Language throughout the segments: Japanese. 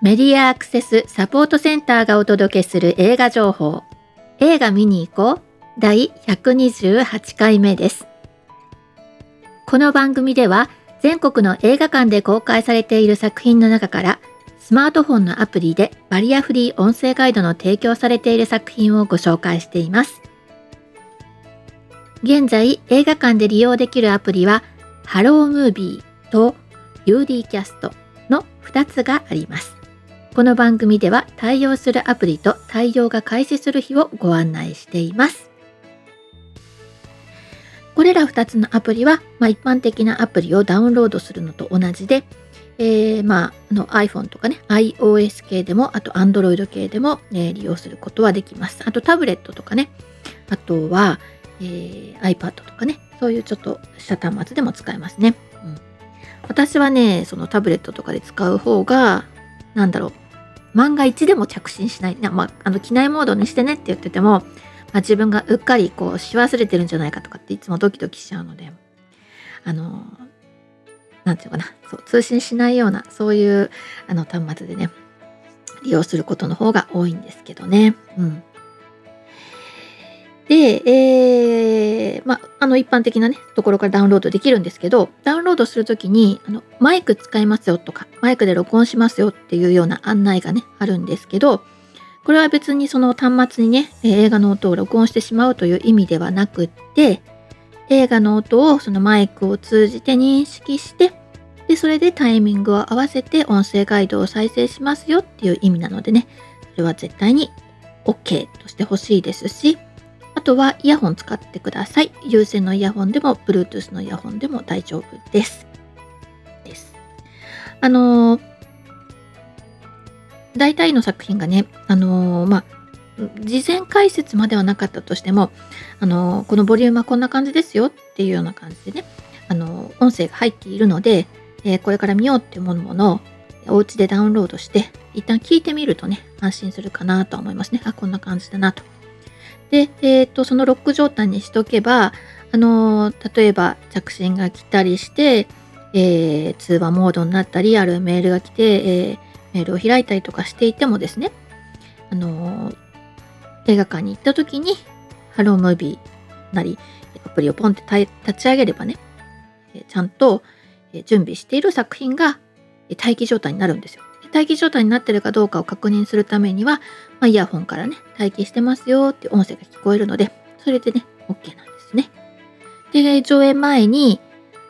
メディアアクセスサポートセンターがお届けする映画情報。映画見に行こう。第128回目です。この番組では全国の映画館で公開されている作品の中からスマートフォンのアプリでバリアフリー音声ガイドの提供されている作品をご紹介しています。現在映画館で利用できるアプリはハロームービーと UD キャストの2つがあります。この番組では対応するアプリと対応が開始する日をご案内していますこれら2つのアプリは、まあ、一般的なアプリをダウンロードするのと同じで、えー、まあ、あの iPhone とかね、iOS 系でも、あと Android 系でも、え、利用することはできます。あとタブレットとかね、あとは、えー、iPad とかね、そういうちょっと下端末でも使えますね。うん、私はね、そのタブレットとかで使う方が、なんだろう、万が一でも着信しない。まあ、あの機内モードにしてねって言ってても、まあ、自分がうっかりこうし忘れてるんじゃないかとかっていつもドキドキしちゃうので、あの、何て言うかな、そう通信しないような、そういうあの端末でね、利用することの方が多いんですけどね。うん。で、えー、まあ、の一般的なね、ところからダウンロードできるんですけど、ダウンロードするときに、あの、マイク使いますよとか、マイクで録音しますよっていうような案内がね、あるんですけど、これは別にその端末にね、映画の音を録音してしまうという意味ではなくって、映画の音をそのマイクを通じて認識して、で、それでタイミングを合わせて音声ガイドを再生しますよっていう意味なのでね、それは絶対に OK としてほしいですし、あとはイヤホン使ってください。有線のイヤホンでも、Bluetooth のイヤホンでも大丈夫です。です。あのー大体の作品がね、あのー、まあ、事前解説まではなかったとしても、あの、このボリュームはこんな感じですよっていうような感じでね、あの、音声が入っているので、えー、これから見ようっていうものをお家でダウンロードして、一旦聞いてみるとね、安心するかなと思いますね。あ、こんな感じだなと。で、えっ、と、そのロック状態にしとけば、あの例えば着信が来たりして、え通話モードになったり、あるメールが来て、えメールを開いたりとかしていてもですね、あの映画館に行った時に、ハロームービーなり、アプリをポンって立ち上げればね、えちゃんと準備している作品が待機状態になるんですよ。待機状態になってるかどうかを確認するためには、まあ、イヤホンからね、待機してますよって音声が聞こえるので、それでね、OK なんですね。で、上映前に、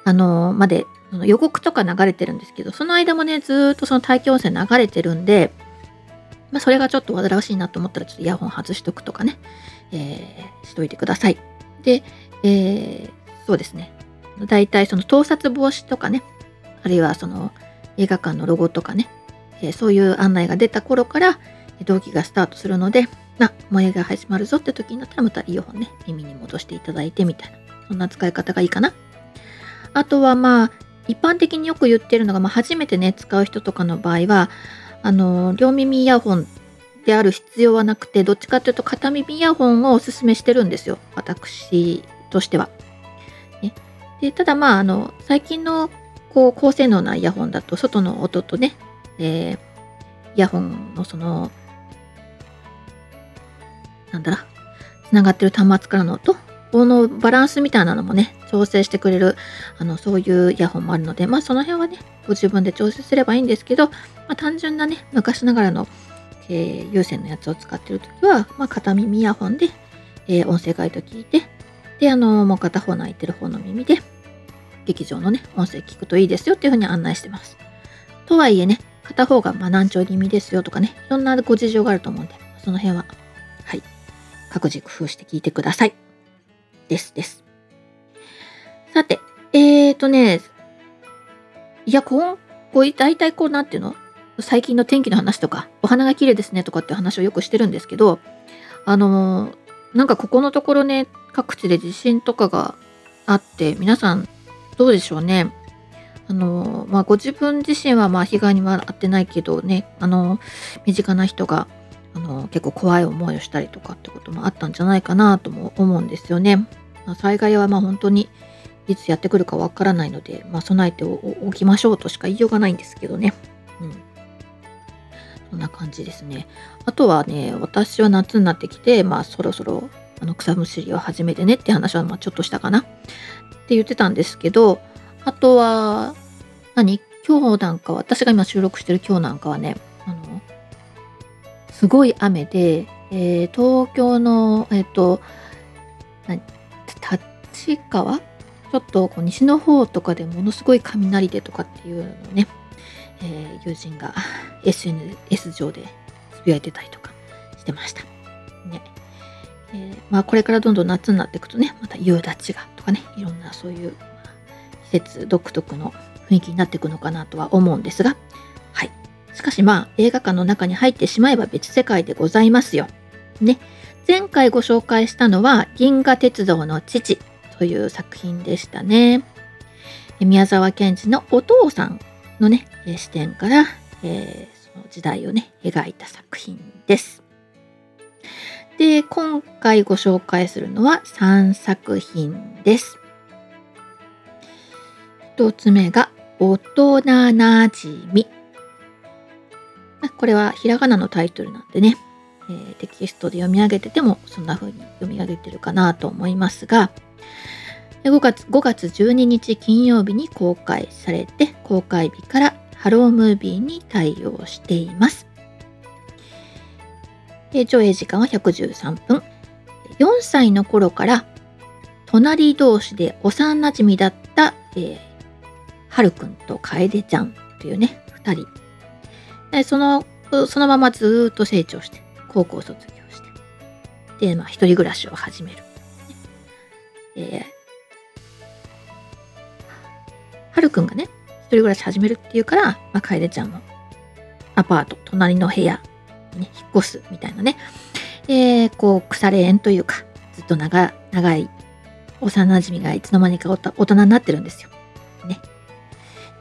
あのー、まで予告とか流れてるんですけど、その間もね、ずっとその大気音声流れてるんで、まあ、それがちょっと煩わしいなと思ったら、ちょっとイヤホン外しとくとかね、えー、しといてください。で、えー、そうですね。大体その盗撮防止とかね、あるいはその映画館のロゴとかね、え、そういう案内が出た頃から、動機がスタートするので、あ、もう映画始まるぞって時になったらまたイヤホンね、耳に戻していただいてみたいな、そんな使い方がいいかな。あとはまあ、一般的によく言ってるのが、まあ、初めてね、使う人とかの場合は、あの、両耳イヤホンである必要はなくて、どっちかというと片耳イヤホンをおすすめしてるんですよ。私としては。ね、でただまあ、あの、最近のこう高性能なイヤホンだと、外の音とね、えー、イヤホンのその、なんだら、つながってる端末からの音このバランスみたいなのもね、調整してくれる、あの、そういうイヤホンもあるので、まあその辺はね、ご自分で調整すればいいんですけど、まあ単純なね、昔ながらの、えー、有線のやつを使ってるときは、まあ片耳イヤホンで、えー、音声ガイド聞いて、で、あの、もう片方の空いてる方の耳で、劇場のね、音声聞くといいですよっていうふうに案内してます。とはいえね、片方がま難聴気味ですよとかね、いろんなご事情があると思うんで、その辺は、はい、各自工夫して聞いてください。ですです。さて、えーとね、いや、こん、こう、大体こう、なんていうの？最近の天気の話とか、お花が綺麗ですねとかって話をよくしてるんですけど、あのー、なんかここのところね、各地で地震とかがあって、皆さんどうでしょうね？あの、まあ、ご自分自身はまあ被害には遭ってないけどね、あの、身近な人があの結構怖い思いをしたりとかってこともあったんじゃないかなとも思うんですよね。まあ、災害はま本当にいつやってくるかわからないので、まあ、備えておきましょうとしか言いようがないんですけどね。うん、そんな感じですね。あとはね、私は夏になってきて、まあそろそろあの草むしりを始めてねって話はまちょっとしたかなって言ってたんですけど、あとは、何？今日なんか私が今収録してる今日なんかはね、あの、すごい雨で、えー、東京の、えっ、ー、と、立川？ちょっとこう西の方とかでものすごい雷でとかっていうのをね、えー、友人が SNS 上でつぶやいてたりとかしてました。ね。えー、まあこれからどんどん夏になっていくとね、また夕立がとかね、いろんなそういう、まあ、季節独特の雰囲気になっていくのかなとは思うんですが、はい。しかしまあ映画館の中に入ってしまえば別世界でございますよ。ね。前回ご紹介したのは銀河鉄道の父という作品でしたね。宮沢賢治のお父さんのね、視点から、えー、その時代をね、描いた作品です。で、今回ご紹介するのは3作品です。1つ目が、大人なじみ。これはひらがなのタイトルなんでね、えー、テキストで読み上げててもそんな風に読み上げてるかなと思いますが、5月 ,5 月12日金曜日に公開されて、公開日からハロームービーに対応しています。上映時間は113分。4歳の頃から隣同士で幼馴染だった、えー、はるくんと楓ちゃんというね、2人。でそのそのままずっと成長して、高校卒業して、で、まあ、一人暮らしを始める。えーはるくんがね、一人暮らし始めるっていうから、まあ、楓ちゃんもアパート、隣の部屋に、ね、引っ越すみたいなね、えー、こう、腐れ縁というか、ずっと長長い幼馴染がいつの間にか大人になってるんですよ。ね。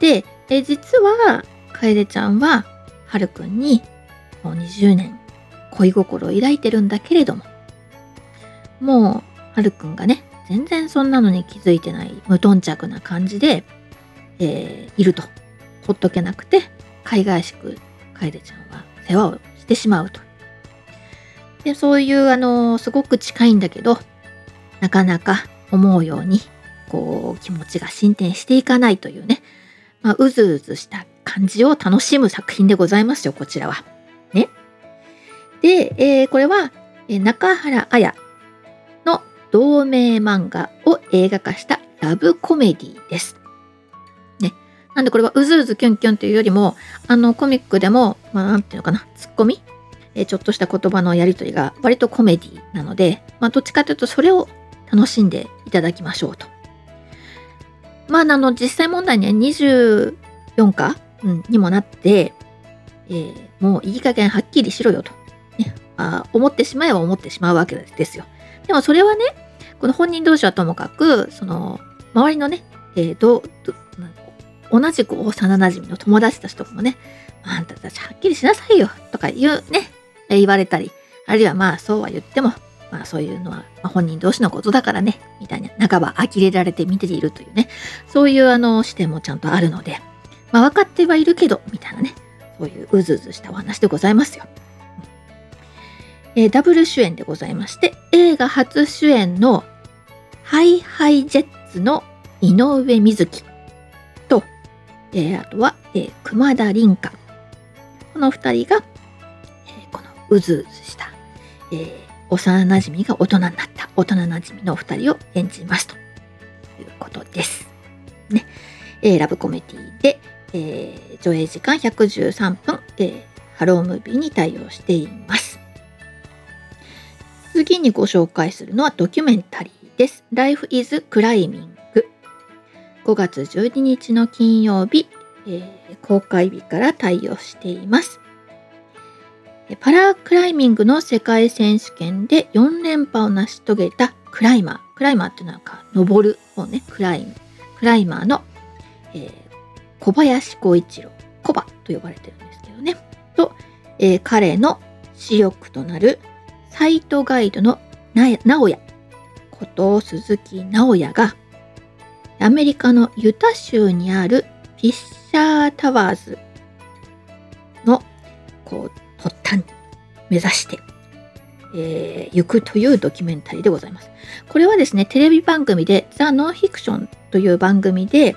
で、え実は、楓ちゃんは、はるくんに、もう20年恋心を抱いてるんだけれども、もう、はるくんがね、全然そんなのに気づいてない無頓着な感じで、えー、いるとほっとけなくて海外しく楓ちゃんは世話をしてしまうと。でそういうあのすごく近いんだけどなかなか思うようにこう気持ちが進展していかないというね、まあ、うずうずした感じを楽しむ作品でございますよこちらは。ね。で、えー、これは、え中原綾の同名漫画を映画化したラブコメディです。ねなんでこれはうずうずキュンキュンというよりも、あのコミックでも、まあなんていうのかな、ツッコミえちょっとした言葉のやりとりが割とコメディなので、まあどっちかというとそれを楽しんでいただきましょうと。まああの実際問題ね、24か、うん、にもなって、えー、もういい加減はっきりしろよと、ねあ。思ってしまえば思ってしまうわけですよ。でもそれはね、この本人同士はともかく、その周りのね、えー、どど同じく幼馴染の友達たちとかもね、あんたたちはっきりしなさいよとか言うね、言われたり、あるいはまあそうは言っても、まあそういうのは本人同士のことだからね、みたいな、半ば呆れられて見ているというね、そういうあの視点もちゃんとあるので、まあ分かってはいるけど、みたいなね、そういううずうずしたお話でございますよ。えー、ダブル主演でございまして、映画初主演のハイハイジェッツの井上瑞希えー、あとは、えー、熊田凛香。この二人が、えー、このうずうずした、えー、幼馴染が大人になった大人馴染のお二人を演じますということです。ね。えー、ラブコメディで、えー、上映時間113分、えー、ハロームービーに対応しています。次にご紹介するのはドキュメンタリーです。Life is Climbing 5月12日の金曜日、えー、公開日から対応しています。パラクライミングの世界選手権で4連覇を成し遂げたクライマー。クライマーっていうのは登る方ね、クライム。クライマーの、えー、小林光一郎。コバと呼ばれてるんですけどね。と、えー、彼の主力となるサイトガイドの直哉こと鈴木直哉がアメリカのユタ州にあるフィッシャータワーズのこう発端目指して、えー、行くというドキュメンタリーでございます。これはですね、テレビ番組でザ・ノンフィクションという番組で、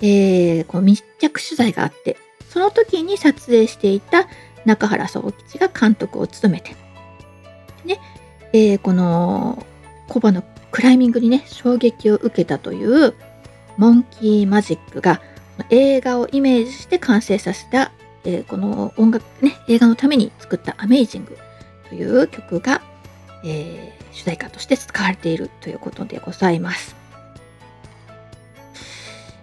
えー、こう密着取材があって、その時に撮影していた中原総吉が監督を務めて、ね、えー、このコバのクライミングにね、衝撃を受けたというモンキーマジックが映画をイメージして完成させた、えー、この音楽ね、映画のために作ったアメイジングという曲が、えー、主題歌として使われているということでございます。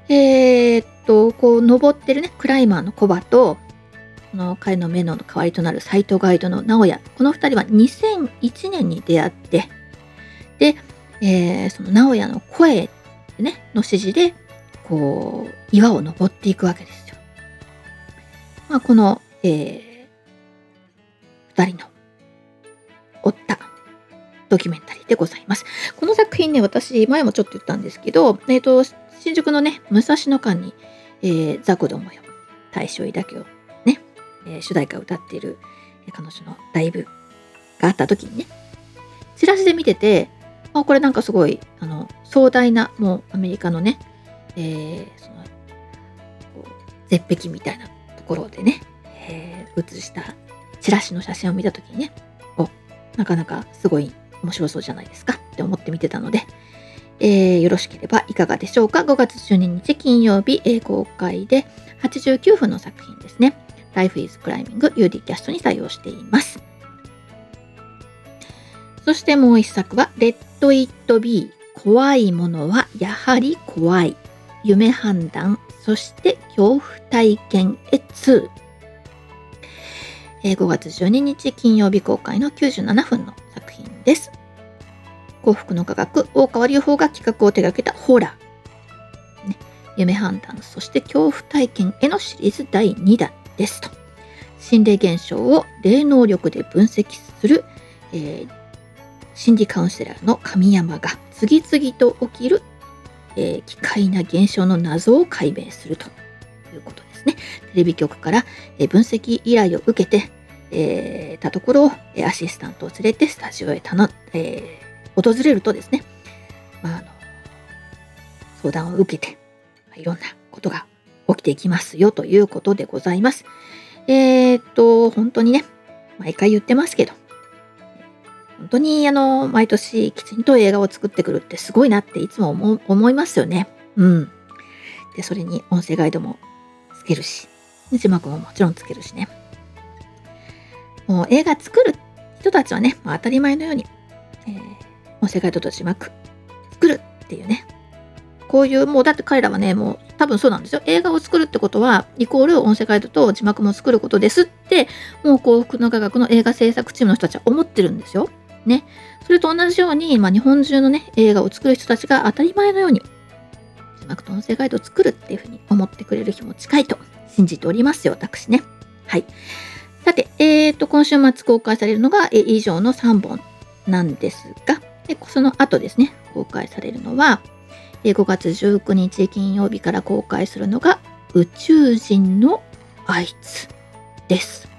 えー、っと、こう、登ってるね、クライマーのコバと、この彼の目の代わりとなるサイトガイドの直哉。この2人は2001年に出会って、で、えー、その直哉の声、ね、の指示で、こう、岩を登っていくわけですよ。まあ、この、えー、2人の追ったドキュメンタリーでございます。この作品ね、私、前もちょっと言ったんですけど、えっ、ー、と、新宿のね、武蔵野館に、えー、ザコどもよ、大将だけをね、えー、主題歌を歌っている彼女のライブがあった時にね、チラシで見てて、あ、これなんかすごい、あの、壮大な、もうアメリカのね、えー、その、絶壁みたいなころでね、えー、写したチラシの写真を見た時にね、お、なかなかすごい面白そうじゃないですかって思って見てたので、えー、よろしければいかがでしょうか？5月12日金曜日、えー、公開で89分の作品ですね。Life is Climbing UD キャストに採用しています。そしてもう一作は Let It Be 怖いものはやはり怖い夢判断そして恐怖体験へ2、えー、5月12日金曜日公開の97分の作品です。幸福の科学、大川隆法が企画を手掛けたホラー。ね、夢判断、そして恐怖体験へのシリーズ第2弾ですと。心霊現象を霊能力で分析する、えー、心理カウンセラーの神山が次々と起きる、えー、奇怪な現象の謎を解明するということですね。テレビ局から、えー、分析依頼を受けて、えー、たところを、アシスタントを連れてスタジオへ頼、え、訪れるとですね、まあ、あの相談を受けて、まあ、いろんなことが起きていきますよということでございます。え、っと、本当にね、毎回言ってますけど、本当にあの、毎年きちんと映画を作ってくるってすごいなっていつも思いますよね。うん。で、それに音声ガイドもつけるし、字幕ももちろんつけるしね。もう映画作る人たちはね、まあ、当たり前のように、えー、音声ガイドと字幕作るっていうね。こういう、もうだって彼らはね、もう多分そうなんですよ。映画を作るってことは、イコール音声ガイドと字幕も作ることですって、もう幸福の科学の映画制作チームの人たちは思ってるんですよ。ね。それと同じように、まあ、日本中のね、映画を作る人たちが当たり前のように、字幕と音声ガイドを作るっていうふうに思ってくれる日も近いと信じておりますよ、私ね。はい。さて、えーと、今週末公開されるのが、え以上の3本なんですが、でその後ですね、公開されるのは、5月19日金曜日から公開するのが宇宙人のあいつです。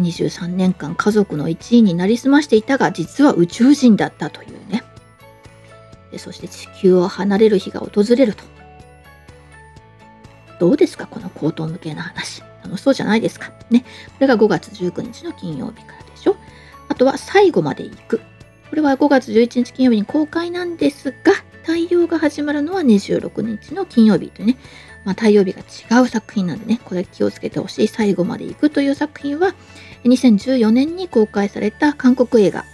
23年間家族の一員になりすましていたが実は宇宙人だったというね。でそして地球を離れる日が訪れると。どうですかこの口頭向けな話。楽しそうじゃないですか。ね。これが5月19日の金曜日からでしょ。あとは最後まで行く。これは5月11日金曜日に公開なんですが、太陽が始まるのは26日の金曜日というね、まあ、太陽日が違う作品なんでね、これ気をつけてほしい。最後まで行くという作品は、2014年に公開された韓国映画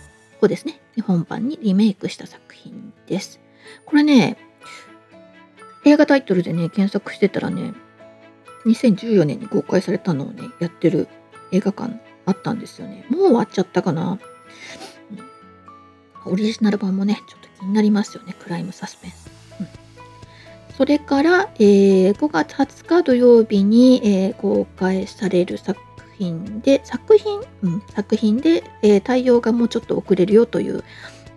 をですね、日本版にリメイクした作品です。これね、映画タイトルでね、検索してたらね、2014年に公開されたのをね、やってる映画館あったんですよね。もう終わっちゃったかな。オリジナル版もね、ちょっと気になりますよね。クライムサスペンス。それから、えー、5月20日土曜日に、えー、公開される作品で、作品、うん、作品で、えー、対応がもうちょっと遅れるよという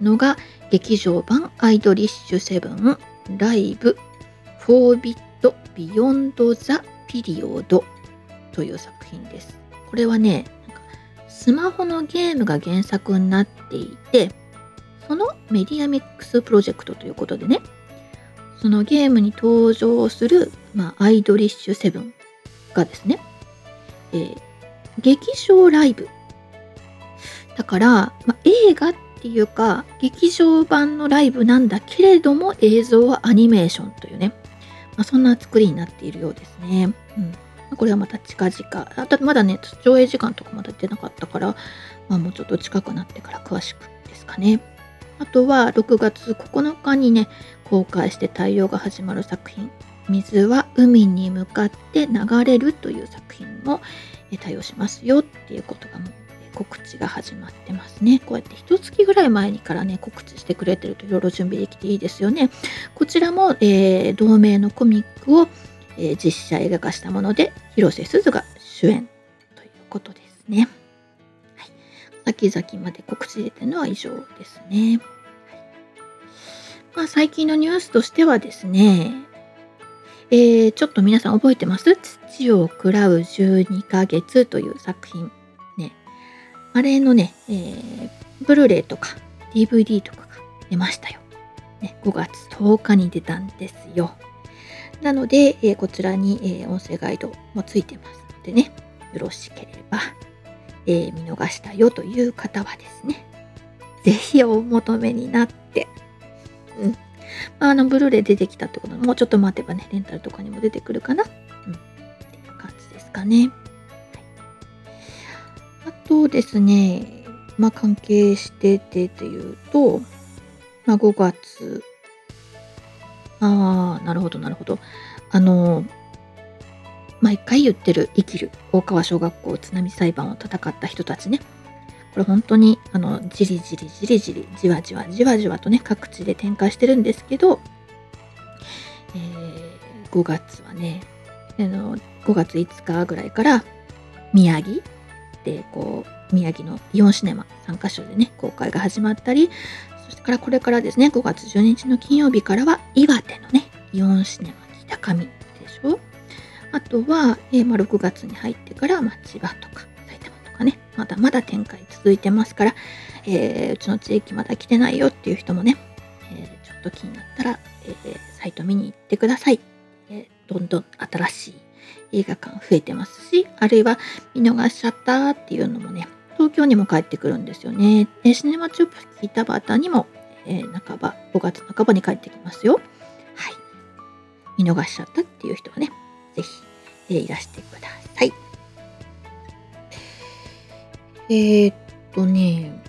のが、劇場版アイドリッシュセブン LIVE 4bit BEYOND THE PERIOD という作品です。これはね、スマホのゲームが原作になっていて、そのメディアミックスプロジェクトということでね、そのゲームに登場する、まあ、アイドリッシュセブンがですね、えー、劇場ライブ。だから、ま、映画っていうか、劇場版のライブなんだけれども、映像はアニメーションというね、ま、そんな作りになっているようですね。うんこれはまた近々。あとまだね、上映時間とかまだ出なかったから、まあ、もうちょっと近くなってから詳しくですかね。あとは6月9日にね、公開して太陽が始まる作品、水は海に向かって流れるという作品も対応しますよっていうことがもう告知が始まってますね。こうやって一月ぐらい前にからね、告知してくれてるといろいろ準備できていいですよね。こちらも、えー、同名のコミックを、えー、実写映画化したもので、広瀬すずが主演ということですね。はい、先々まで告知出てるのは以上ですね。まあ、最近のニュースとしてはですね、えー、ちょっと皆さん覚えてます？土を喰らう12ヶ月という作品。ね。あれのね、えー、ブルーレイとか DVD とかが出ましたよ。ね、5月10日に出たんですよ。なので、えー、こちらに、えー、音声ガイドもついてますのでね、よろしければ、えー、見逃したよという方はですね、ぜひお求めになってうん。まあ、の、ブルーレイ出てきたってこともうちょっと待てばね、レンタルとかにも出てくるかな。うん。っていう感じですかね。あとですね、まあ、関係しててというと、まあ、5月。ああ、なるほど、なるほど。あの、毎回言ってる生きる大川小学校津波裁判を戦った人たちね。これ本当にあのじりじりじりじりじわじわじわじわとね各地で展開してるんですけど、えー、5月はねあの5月5日ぐらいから宮城でこう宮城のイオンシネマ3カ所でね公開が始まったりそしてからこれからですね5月12日の金曜日からは岩手のねイオンシネマ北上でしょ？あとは、えーまあ、6月に入ってから、まあ、千葉とか、まだまだ展開続いてますから、えー、うちの地域まだ来てないよっていう人もね、えー、ちょっと気になったら、えー、サイト見に行ってください。えどんどん新しい映画館増えてますし、あるいは見逃しちゃったっていうのもね、東京にも帰ってくるんですよね。でシネマチュープ聞いたバタにも、え半ば、5月半ばに帰ってきますよ。はい。見逃しちゃったっていう人はね、ぜひ、えいらしてください。えー、っとね、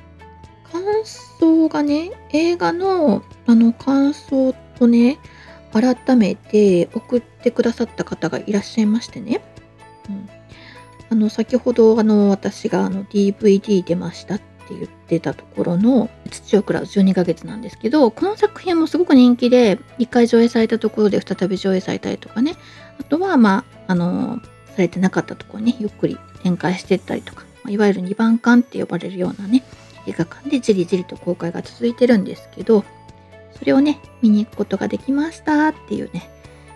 感想がね、映画のあの感想とね、改めて送ってくださった方がいらっしゃいましてね。うん、あの先ほどあの私があの DVD 出ましたって言ってたところの土を食らう12ヶ月なんですけどこの作品もすごく人気で1回上映されたところで再び上映されたりとかね。あとはまああのされてなかったところにゆっくり展開していったりとか。いわゆる2番館って呼ばれるようなね、映画館でじりじりと公開が続いてるんですけど、それをね、見に行くことができましたっていうね、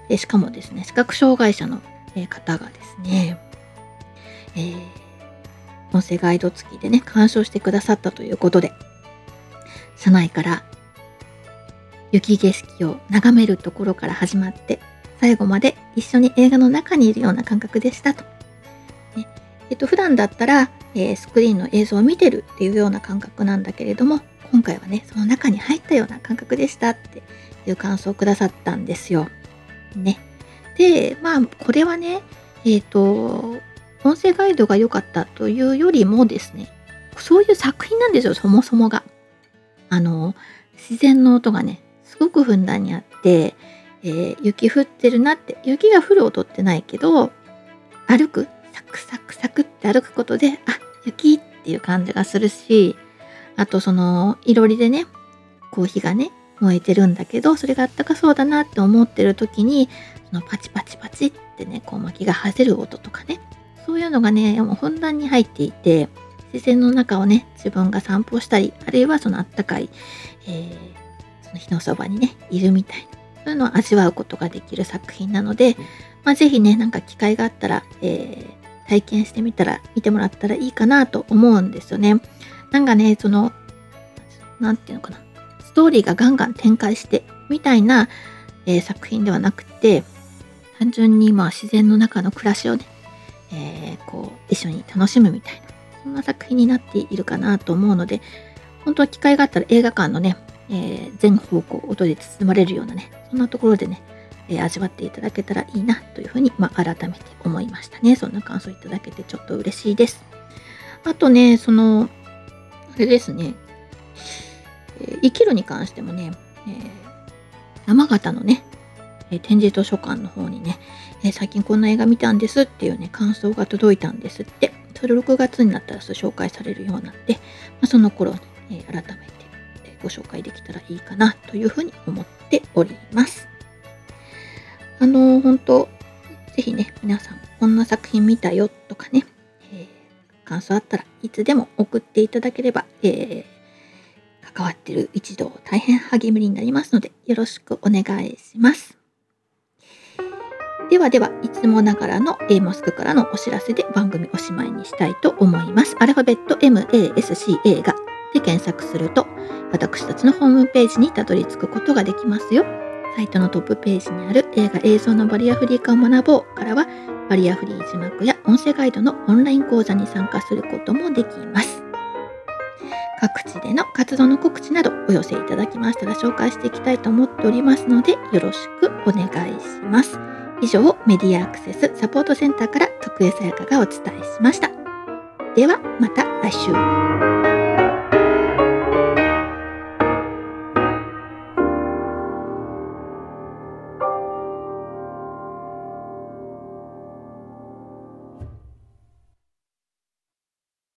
でしかもですね、視覚障害者の方がですね、えー、音声ガイド付きでね、鑑賞してくださったということで、車内から雪景色を眺めるところから始まって、最後まで一緒に映画の中にいるような感覚でしたと。えっと、普段だったら、えー、スクリーンの映像を見てるっていうような感覚なんだけれども今回はねその中に入ったような感覚でしたっていう感想をくださったんですよ。ね。でまあこれはねえっ、ー、と音声ガイドが良かったというよりもですねそういう作品なんですよそもそもが。あの自然の音がねすごくふんだんにあって、えー、雪降ってるなって雪が降る音ってないけど歩くサクサクサクって歩くことで、あ、雪っていう感じがするし、あとその、いろりでね、こう火がね、燃えてるんだけど、それがあったかそうだなって思ってる時に、そのパチパチパチってね、こう薪がはぜる音とかね、そういうのがね、もうふんだんに入っていて、自然の中をね、自分が散歩したり、あるいはそのあったかい、えー、その火のそばにね、いるみたいな、そういうのを味わうことができる作品なので、まあ、ぜひね、なんか機会があったら、えー体験してみたら、見てもらったらいいかなと思うんですよね。なんかね、その、なんていうのかな、ストーリーがガンガン展開してみたいな、えー、作品ではなくて、単純にまあ自然の中の暮らしをね、えー、こう一緒に楽しむみたいな、そんな作品になっているかなと思うので、本当は機会があったら映画館のね、えー、全方向音で包まれるようなね、そんなところでね、えー、味わっていただけたらいいなというふうに、まあ、改めて思いましたね。そんな感想いただけてちょっと嬉しいです。あとね、その、あれですね、えー、生きるに関してもね、えー、山形のね、えー、展示図書館の方にね、えー、最近こんな映画見たんですっていうね、感想が届いたんですって。それ6月になったら紹介されるようになって、まあ、その頃、え改めてご紹介できたらいいかなというふうに思っております。あの本当ぜひね、皆さん、こんな作品見たよとかね、えー、感想あったらいつでも送っていただければ、えー、関わってる一同大変励みになりますので、よろしくお願いします。ではでは、いつもながらの A モスクからのお知らせで番組おしまいにしたいと思います。アルファベット MASCA がで検索すると、私たちのホームページにたどり着くことができますよ。サイトのトップページにある映画映像のバリアフリー化を学ぼうからは、バリアフリー字幕や音声ガイドのオンライン講座に参加することもできます。各地での活動の告知などお寄せいただきましたら紹介していきたいと思っておりますので、よろしくお願いします。以上、メディアアクセスサポートセンターから徳江さやかがお伝えしました。では、また来週。